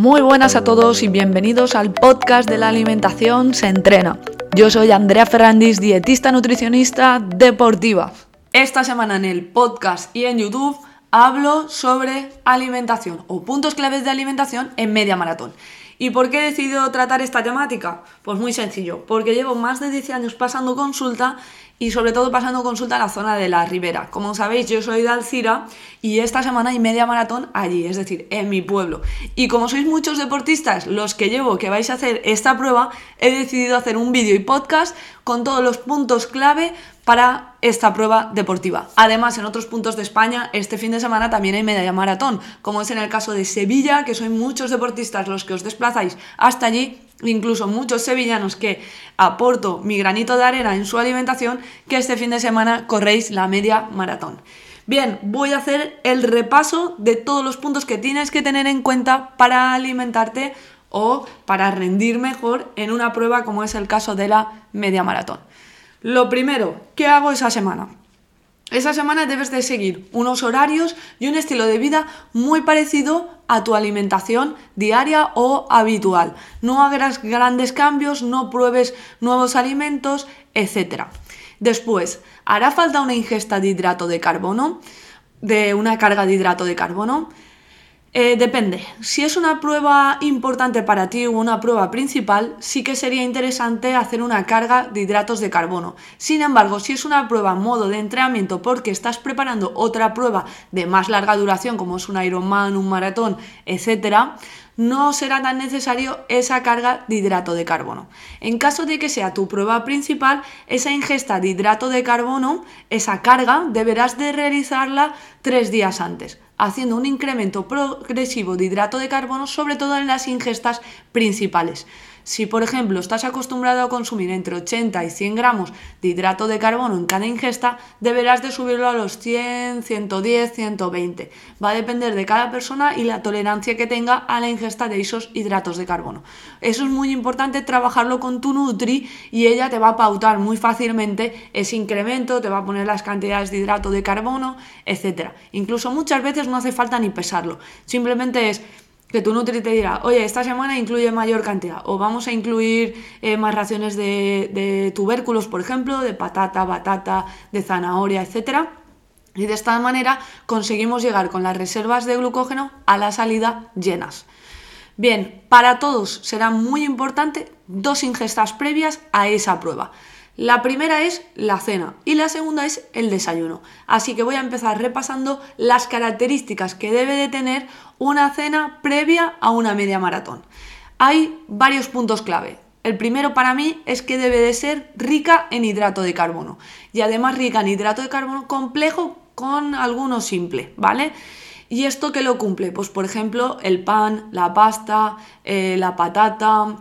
Muy buenas a todos y bienvenidos al podcast de la alimentación se entrena. Yo soy Andrea Ferrandis, dietista nutricionista deportiva. Esta semana en el podcast y en YouTube hablo sobre alimentación o puntos claves de alimentación en media maratón. ¿Y por qué he decidido tratar esta temática? Pues muy sencillo, porque llevo más de 10 años pasando consulta y sobre todo pasando consulta en la zona de la Ribera. Como sabéis, yo soy de Alcira y esta semana hay media maratón allí, es decir, en mi pueblo. Y como sois muchos deportistas los que llevo que vais a hacer esta prueba, he decidido hacer un vídeo y podcast con todos los puntos clave para esta prueba deportiva. Además, en otros puntos de España, este fin de semana también hay media maratón, como es en el caso de Sevilla, que sois muchos deportistas los que os desplazáis hasta allí, incluso muchos sevillanos que aporto mi granito de arena en su alimentación, que este fin de semana corréis la media maratón. Bien, voy a hacer el repaso de todos los puntos que tienes que tener en cuenta para alimentarte o para rendir mejor en una prueba como es el caso de la media maratón. Lo primero, ¿qué hago esa semana? Esa semana debes de seguir unos horarios y un estilo de vida muy parecido a tu alimentación diaria o habitual. No hagas grandes cambios, no pruebes nuevos alimentos, etc. Después, hará falta una ingesta de hidrato de carbono, de una carga de hidrato de carbono. Eh, depende. Si es una prueba importante para ti o una prueba principal, sí que sería interesante hacer una carga de hidratos de carbono. Sin embargo, si es una prueba modo de entrenamiento porque estás preparando otra prueba de más larga duración, como es un Ironman, un maratón, etc., no será tan necesario esa carga de hidrato de carbono. En caso de que sea tu prueba principal, esa ingesta de hidrato de carbono, esa carga, deberás de realizarla tres días antes haciendo un incremento progresivo de hidrato de carbono, sobre todo en las ingestas principales. Si, por ejemplo, estás acostumbrado a consumir entre 80 y 100 gramos de hidrato de carbono en cada ingesta, deberás de subirlo a los 100, 110, 120. Va a depender de cada persona y la tolerancia que tenga a la ingesta de esos hidratos de carbono. Eso es muy importante trabajarlo con tu Nutri y ella te va a pautar muy fácilmente ese incremento, te va a poner las cantidades de hidrato de carbono, etc. Incluso muchas veces no hace falta ni pesarlo. Simplemente es que tu Nutri te dirá, oye, esta semana incluye mayor cantidad, o vamos a incluir eh, más raciones de, tubérculos, por ejemplo, de patata, batata, de zanahoria, etc. Y de esta manera conseguimos llegar con las reservas de glucógeno a la salida llenas. Bien, para todos será muy importante dos ingestas previas a esa prueba. La primera es la cena y la segunda es el desayuno. Así que voy a empezar repasando las características que debe de tener una cena previa a una media maratón. Hay varios puntos clave. El primero para mí es que debe de ser rica en hidrato de carbono y además rica en hidrato de carbono complejo con alguno simple, ¿vale? ¿Y esto qué lo cumple? Pues por ejemplo el pan, la pasta, eh, la patata,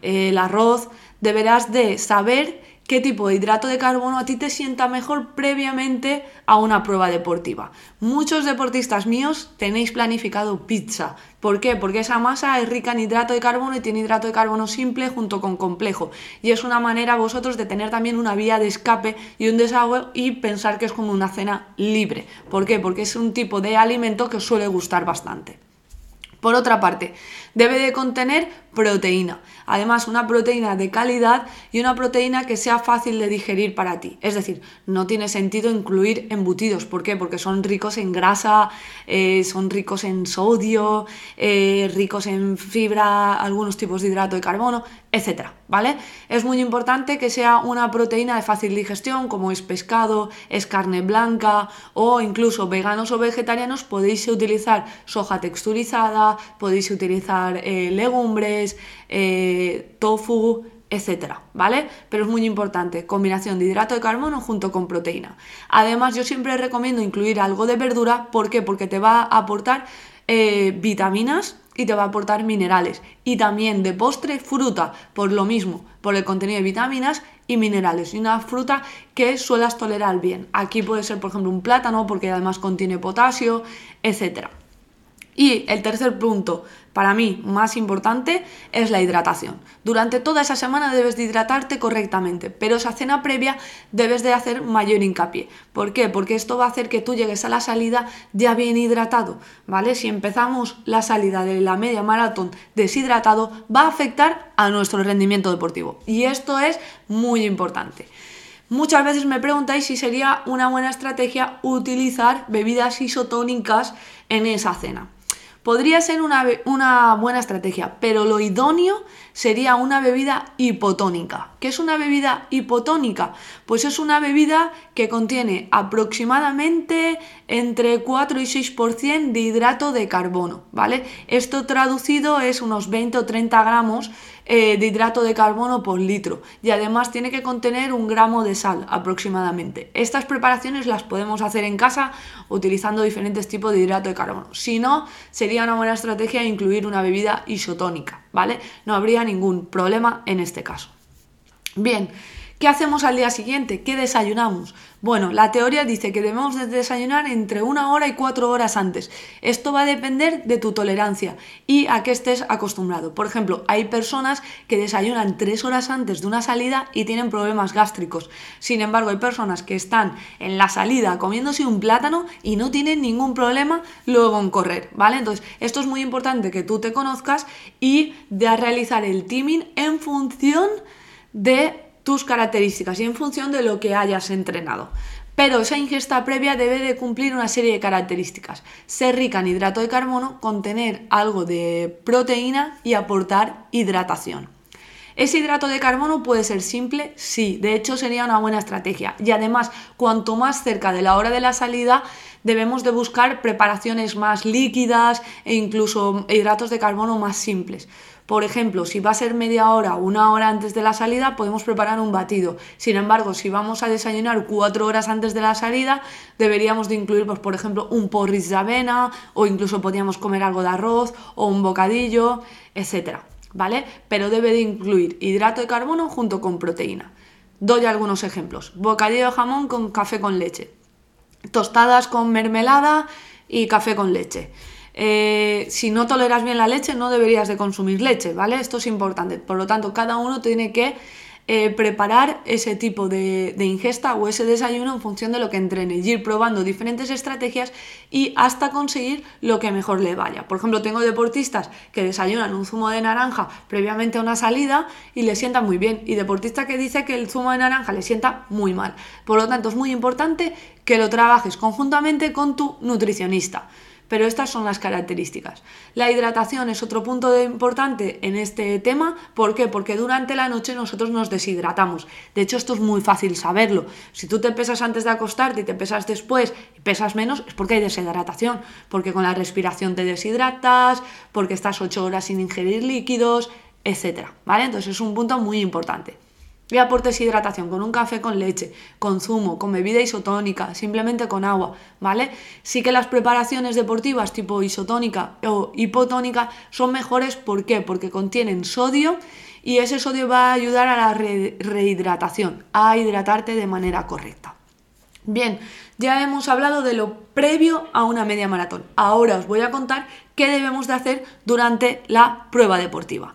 eh, el arroz. Deberás de saber qué tipo de hidrato de carbono a ti te sienta mejor previamente a una prueba deportiva. Muchos deportistas míos tenéis planificado pizza. ¿Por qué? Porque esa masa es rica en hidrato de carbono y tiene hidrato de carbono simple junto con complejo. Y es una manera vosotros de tener también una vía de escape y un desagüe y pensar que es como una cena libre. ¿Por qué? Porque es un tipo de alimento que os suele gustar bastante. Por otra parte, debe de contener proteína. Además, una proteína de calidad y una proteína que sea fácil de digerir para ti. Es decir, no tiene sentido incluir embutidos. ¿Por qué? Porque son ricos en grasa, eh, son ricos en sodio, eh, ricos en fibra, algunos tipos de hidrato de carbono, etc. ¿Vale? Es muy importante que sea una proteína de fácil digestión, como es pescado, es carne blanca o incluso veganos o vegetarianos podéis utilizar soja texturizada, podéis utilizar eh, legumbres, eh, tofu, etcétera, ¿vale? Pero es muy importante, combinación de hidrato de carbono junto con proteína. Además, yo siempre recomiendo incluir algo de verdura, ¿por qué? Porque te va a aportar eh, vitaminas y te va a aportar minerales. Y también de postre, fruta, por lo mismo, por el contenido de vitaminas y minerales. Y una fruta que suelas tolerar bien. Aquí puede ser, por ejemplo, un plátano, porque además contiene potasio, etcétera. Y el tercer punto para mí más importante es la hidratación. Durante toda esa semana debes de hidratarte correctamente, pero esa cena previa debes de hacer mayor hincapié. ¿Por qué? Porque esto va a hacer que tú llegues a la salida ya bien hidratado, ¿vale? Si empezamos la salida de la media maratón deshidratado, va a afectar a nuestro rendimiento deportivo. Y esto es muy importante. Muchas veces me preguntáis si sería una buena estrategia utilizar bebidas isotónicas en esa cena. Podría ser una, una, buena estrategia, pero lo idóneo sería una bebida hipotónica. ¿Qué es una bebida hipotónica? Pues es una bebida que contiene aproximadamente entre 4 y 6% de hidrato de carbono, ¿vale? Esto traducido es unos 20 o 30 gramos eh, de hidrato de carbono por litro y además tiene que contener un gramo de sal aproximadamente. Estas preparaciones las podemos hacer en casa utilizando diferentes tipos de hidrato de carbono. Si no, sería una buena estrategia incluir una bebida isotónica, ¿vale? No habría ningún problema en este caso. Bien, ¿Qué hacemos al día siguiente? ¿Qué desayunamos? Bueno, la teoría dice que debemos de desayunar entre una hora y cuatro horas antes. Esto va a depender de tu tolerancia y a qué estés acostumbrado. Por ejemplo, hay personas que desayunan tres horas antes de una salida y tienen problemas gástricos. Sin embargo, hay personas que están en la salida comiéndose un plátano y no tienen ningún problema luego en correr, ¿vale? Entonces, esto es muy importante que tú te conozcas y de realizar el teaming en función de tus características y en función de lo que hayas entrenado. Pero esa ingesta previa debe de cumplir una serie de características. Ser rica en hidrato de carbono, contener algo de proteína y aportar hidratación. ¿Ese hidrato de carbono puede ser simple? Sí, de hecho sería una buena estrategia. Y además, cuanto más cerca de la hora de la salida, debemos de buscar preparaciones más líquidas e incluso hidratos de carbono más simples. Por ejemplo, si va a ser media hora o una hora antes de la salida, podemos preparar un batido. Sin embargo, si vamos a desayunar cuatro horas antes de la salida, deberíamos de incluir, pues, por ejemplo, un porridge de avena o incluso podríamos comer algo de arroz o un bocadillo, etcétera, ¿vale? Pero debe de incluir hidrato de carbono junto con proteína. Doy algunos ejemplos. Bocadillo de jamón con café con leche. Tostadas con mermelada y café con leche. Eh, si no toleras bien la leche, no deberías de consumir leche, ¿vale? Esto es importante. Por lo tanto, cada uno tiene que eh, preparar ese tipo de, ingesta o ese desayuno en función de lo que entrene y ir probando diferentes estrategias y hasta conseguir lo que mejor le vaya. Por ejemplo, tengo deportistas que desayunan un zumo de naranja previamente a una salida y le sienta muy bien y deportista que dice que el zumo de naranja le sienta muy mal. Por lo tanto, es muy importante que lo trabajes conjuntamente con tu nutricionista pero estas son las características. La hidratación es otro punto de importante en este tema. ¿Por qué? Porque durante la noche nosotros nos deshidratamos. De hecho, esto es muy fácil saberlo. Si tú te pesas antes de acostarte y te pesas después y pesas menos, es porque hay deshidratación. Porque con la respiración te deshidratas, porque estás 8 horas sin ingerir líquidos, etc. ¿Vale? Entonces es un punto muy importante y aportes hidratación con un café con leche, con zumo, con bebida isotónica, simplemente con agua, ¿vale? Sí que las preparaciones deportivas tipo isotónica o hipotónica son mejores, ¿por qué? Porque contienen sodio y ese sodio va a ayudar a la rehidratación, a hidratarte de manera correcta. Bien, ya hemos hablado de lo previo a una media maratón. Ahora os voy a contar qué debemos de hacer durante la prueba deportiva.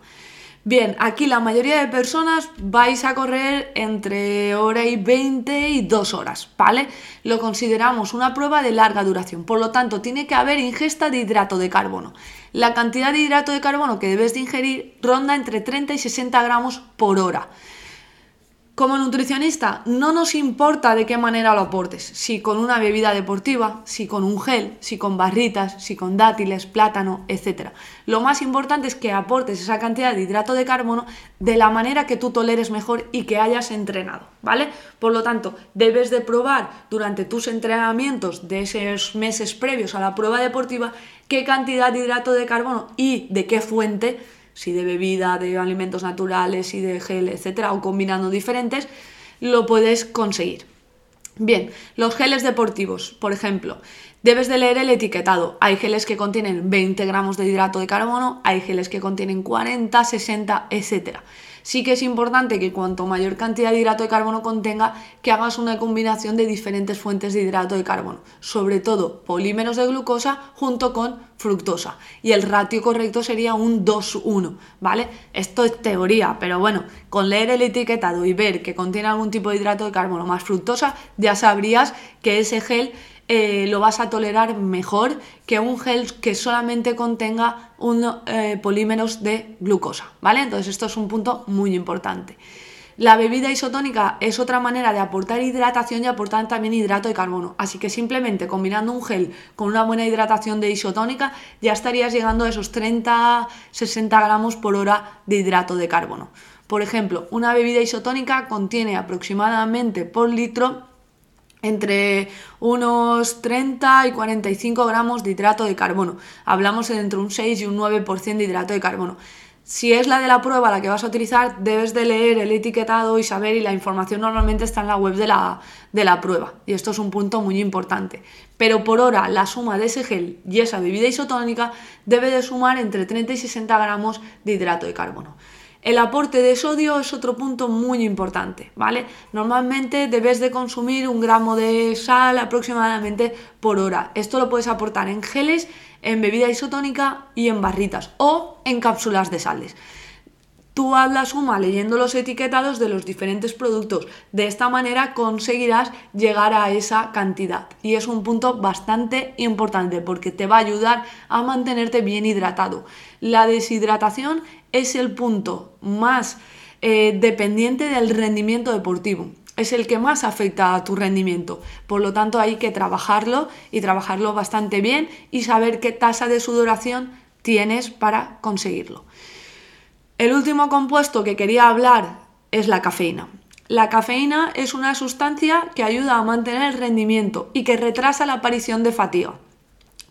Bien, aquí la mayoría de personas vais a correr entre hora y 20 y 2 horas, ¿vale? Lo consideramos una prueba de larga duración, por lo tanto tiene que haber ingesta de hidrato de carbono. La cantidad de hidrato de carbono que debes de ingerir ronda entre 30 y 60 gramos por hora. Como nutricionista, no nos importa de qué manera lo aportes, si con una bebida deportiva, si con un gel, si con barritas, si con dátiles, plátano, etc. Lo más importante es que aportes esa cantidad de hidrato de carbono de la manera que tú toleres mejor y que hayas entrenado, ¿vale? Por lo tanto, debes de probar durante tus entrenamientos de esos meses previos a la prueba deportiva qué cantidad de hidrato de carbono y de qué fuente si de bebida, de alimentos naturales y de gel, etcétera, o combinando diferentes, lo puedes conseguir. Bien, los geles deportivos, por ejemplo, Debes de leer el etiquetado. Hay geles que contienen 20 gramos de hidrato de carbono, hay geles que contienen 40, 60, etc. Sí que es importante que cuanto mayor cantidad de hidrato de carbono contenga, que hagas una combinación de diferentes fuentes de hidrato de carbono, sobre todo polímeros de glucosa junto con fructosa. Y el ratio correcto sería un 2-1, ¿vale? Esto es teoría, pero bueno, con leer el etiquetado y ver que contiene algún tipo de hidrato de carbono más fructosa, ya sabrías que ese gel eh, lo vas a tolerar mejor que un gel que solamente contenga un, eh, polímeros de glucosa, ¿vale? Entonces esto es un punto muy importante. La bebida isotónica es otra manera de aportar hidratación y aportar también hidrato de carbono. Así que simplemente combinando un gel con una buena hidratación de isotónica ya estarías llegando a esos 30-60 gramos por hora de hidrato de carbono. Por ejemplo, una bebida isotónica contiene aproximadamente por litro entre unos 30 y 45 gramos de hidrato de carbono. Hablamos de entre un 6 y un 9% de hidrato de carbono. Si es la de la prueba la que vas a utilizar, debes de leer el etiquetado y saber, y la información normalmente está en la web de la, de la prueba. Y esto es un punto muy importante. Pero por hora, la suma de ese gel y esa bebida isotónica debe de sumar entre 30 y 60 gramos de hidrato de carbono. El aporte de sodio es otro punto muy importante, ¿vale? Normalmente debes de consumir un gramo de sal aproximadamente por hora. Esto lo puedes aportar en geles, en bebida isotónica y en barritas o en cápsulas de sales. Tú haz la suma leyendo los etiquetados de los diferentes productos. De esta manera conseguirás llegar a esa cantidad. Y es un punto bastante importante porque te va a ayudar a mantenerte bien hidratado. La deshidratación es el punto más eh, dependiente del rendimiento deportivo. Es el que más afecta a tu rendimiento. Por lo tanto, hay que trabajarlo y trabajarlo bastante bien y saber qué tasa de sudoración tienes para conseguirlo. El último compuesto que quería hablar es la cafeína. La cafeína es una sustancia que ayuda a mantener el rendimiento y que retrasa la aparición de fatiga.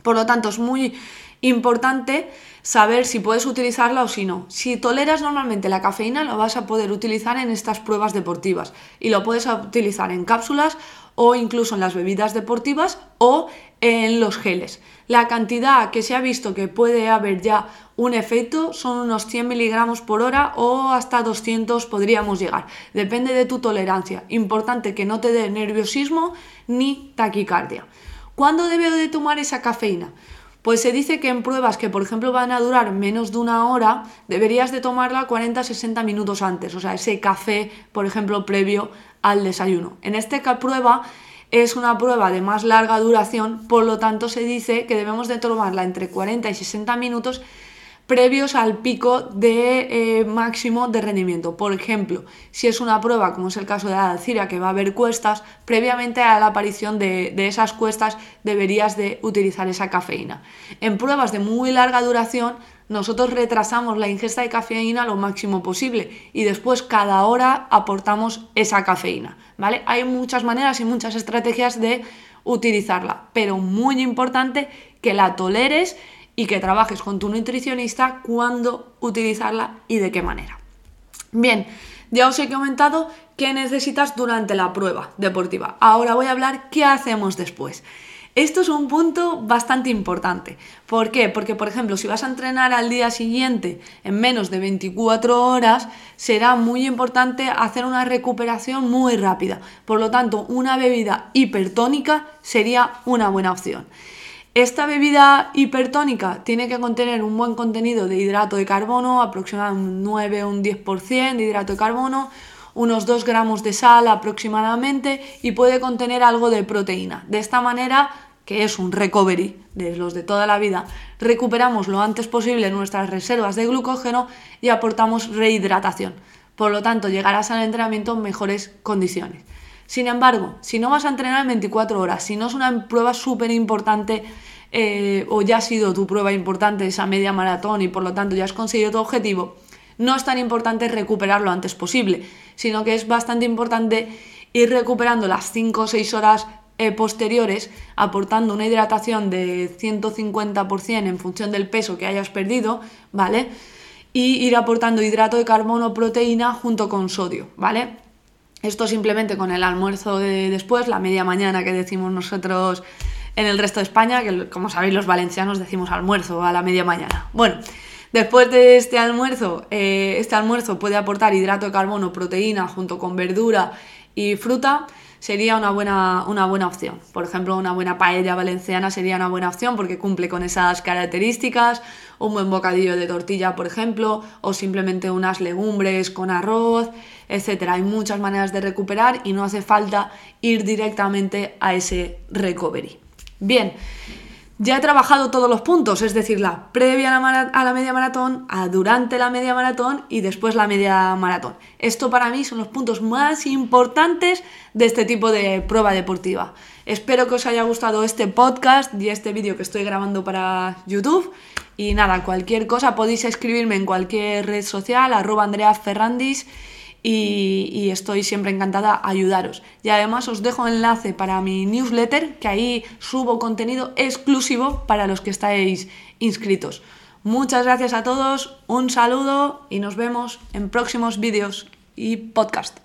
Por lo tanto, es muy importante saber si puedes utilizarla o si no. Si toleras normalmente la cafeína, lo vas a poder utilizar en estas pruebas deportivas y lo puedes utilizar en cápsulas o incluso en las bebidas deportivas o en los geles. La cantidad que se ha visto que puede haber ya un efecto son unos 100 miligramos por hora o hasta 200 podríamos llegar. Depende de tu tolerancia. Importante que no te dé nerviosismo ni taquicardia. ¿Cuándo debo de tomar esa cafeína? Pues se dice que en pruebas que por ejemplo van a durar menos de una hora, deberías de tomarla 40-60 minutos antes, o sea, ese café, por ejemplo, previo al desayuno. En esta prueba es una prueba de más larga duración, por lo tanto se dice que debemos de tomarla entre 40 y 60 minutos previos al pico de eh, máximo de rendimiento. Por ejemplo, si es una prueba, como es el caso de la Alcira, que va a haber cuestas, previamente a la aparición de, de, esas cuestas deberías de utilizar esa cafeína. En pruebas de muy larga duración, nosotros retrasamos la ingesta de cafeína lo máximo posible y después cada hora aportamos esa cafeína, ¿vale? Hay muchas maneras y muchas estrategias de utilizarla, pero muy importante que la toleres y que trabajes con tu nutricionista cuándo utilizarla y de qué manera. Bien, ya os he comentado qué necesitas durante la prueba deportiva. Ahora voy a hablar qué hacemos después. Esto es un punto bastante importante. ¿Por qué? Porque, por ejemplo, si vas a entrenar al día siguiente en menos de 24 horas, será muy importante hacer una recuperación muy rápida. Por lo tanto, una bebida hipertónica sería una buena opción. Esta bebida hipertónica tiene que contener un buen contenido de hidrato de carbono, aproximadamente un 9 o un 10% de hidrato de carbono, unos 2 gramos de sal aproximadamente y puede contener algo de proteína. De esta manera, que es un recovery de los de toda la vida, recuperamos lo antes posible nuestras reservas de glucógeno y aportamos rehidratación. Por lo tanto, llegarás al entrenamiento en mejores condiciones. Sin embargo, si no vas a entrenar en 24 horas, si no es una prueba súper importante eh, o ya ha sido tu prueba importante esa media maratón y por lo tanto ya has conseguido tu objetivo, no es tan importante recuperar lo antes posible, sino que es bastante importante ir recuperando las 5 o 6 horas eh, posteriores, aportando una hidratación de 150% en función del peso que hayas perdido, ¿vale? Y ir aportando hidrato de carbono, proteína junto con sodio, ¿vale? Esto simplemente con el almuerzo de después, la media mañana que decimos nosotros en el resto de España, que como sabéis los valencianos decimos almuerzo a la media mañana. Bueno, después de este almuerzo, eh, este almuerzo puede aportar hidrato de carbono, proteína junto con verdura y fruta sería una buena, una buena opción. Por ejemplo, una buena paella valenciana sería una buena opción porque cumple con esas características, un buen bocadillo de tortilla, por ejemplo, o simplemente unas legumbres con arroz, etc. Hay muchas maneras de recuperar y no hace falta ir directamente a ese recovery. Bien, ya he trabajado todos los puntos, es decir, la previa a la, media maratón, a durante la media maratón y después la media maratón. Esto para mí son los puntos más importantes de este tipo de prueba deportiva. Espero que os haya gustado este podcast y este vídeo que estoy grabando para YouTube. Y nada, cualquier cosa podéis escribirme en cualquier red social, arroba Andrea Ferrandis y, estoy siempre encantada a ayudaros. Y además os dejo enlace para mi newsletter, que ahí subo contenido exclusivo para los que estáis inscritos. Muchas gracias a todos, un saludo y nos vemos en próximos vídeos y podcast.